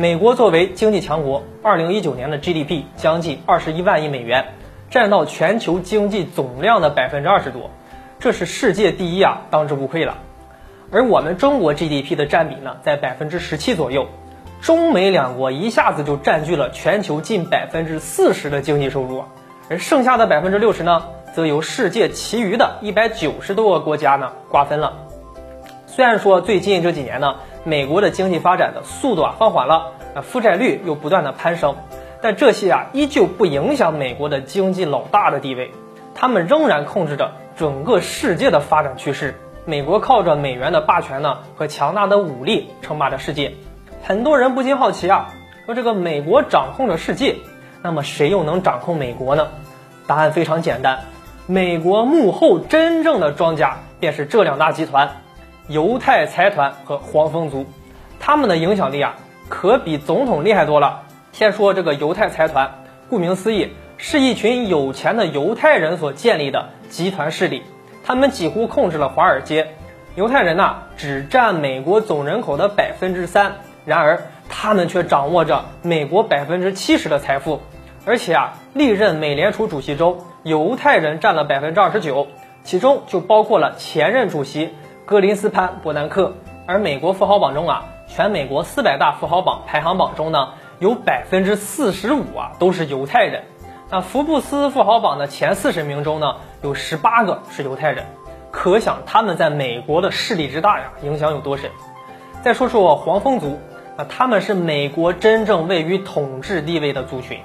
美国作为经济强国，二零一九年的 GDP 将近二十一万亿美元，占到全球经济总量的百分之二十多，这是世界第一啊，当之无愧了。而我们中国 GDP 的占比呢，在百分之十七左右，中美两国一下子就占据了全球近百分之四十的经济收入，而剩下的百分之六十呢，则由世界其余的一百九十多个国家呢瓜分了。虽然说最近这几年呢，美国的经济发展的速度啊放缓了，啊负债率又不断的攀升，但这些啊依旧不影响美国的经济老大的地位，他们仍然控制着整个世界的发展趋势。美国靠着美元的霸权呢和强大的武力称霸着世界，很多人不禁好奇啊，说这个美国掌控着世界，那么谁又能掌控美国呢？答案非常简单，美国幕后真正的庄家便是这两大集团。犹太财团和黄蜂族，他们的影响力啊，可比总统厉害多了。先说这个犹太财团，顾名思义，是一群有钱的犹太人所建立的集团势力，他们几乎控制了华尔街。犹太人呐，只占美国总人口的百分之三，然而他们却掌握着美国百分之七十的财富，而且啊，历任美联储主席中，犹太人占了百分之二十九，其中就包括了前任主席。格林斯潘·伯南克，而美国富豪榜中啊，全美国四百大富豪榜排行榜中呢，有百分之四十五啊都是犹太人。那福布斯富豪榜的前四十名中呢，有十八个是犹太人，可想他们在美国的势力之大呀，影响有多深。再说说黄蜂族，那他们是美国真正位于统治地位的族群，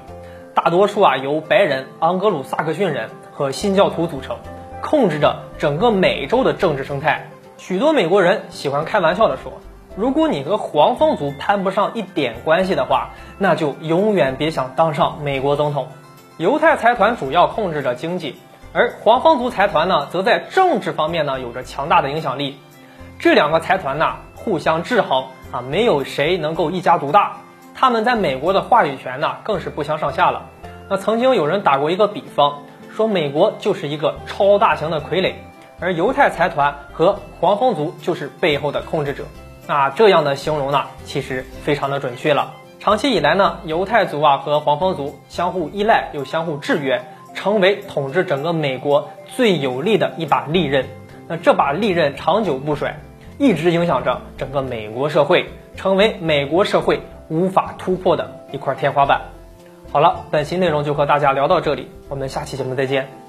大多数啊由白人、盎格鲁撒克逊人和新教徒组成，控制着整个美洲的政治生态。许多美国人喜欢开玩笑的说：“如果你和黄蜂族攀不上一点关系的话，那就永远别想当上美国总统。”犹太财团主要控制着经济，而黄蜂族财团呢，则在政治方面呢有着强大的影响力。这两个财团呢互相制衡啊，没有谁能够一家独大。他们在美国的话语权呢更是不相上下了。那曾经有人打过一个比方，说美国就是一个超大型的傀儡。而犹太财团和黄蜂族就是背后的控制者，那这样的形容呢，其实非常的准确了。长期以来呢，犹太族啊和黄蜂族相互依赖又相互制约，成为统治整个美国最有力的一把利刃。那这把利刃长久不衰，一直影响着整个美国社会，成为美国社会无法突破的一块天花板。好了，本期内容就和大家聊到这里，我们下期节目再见。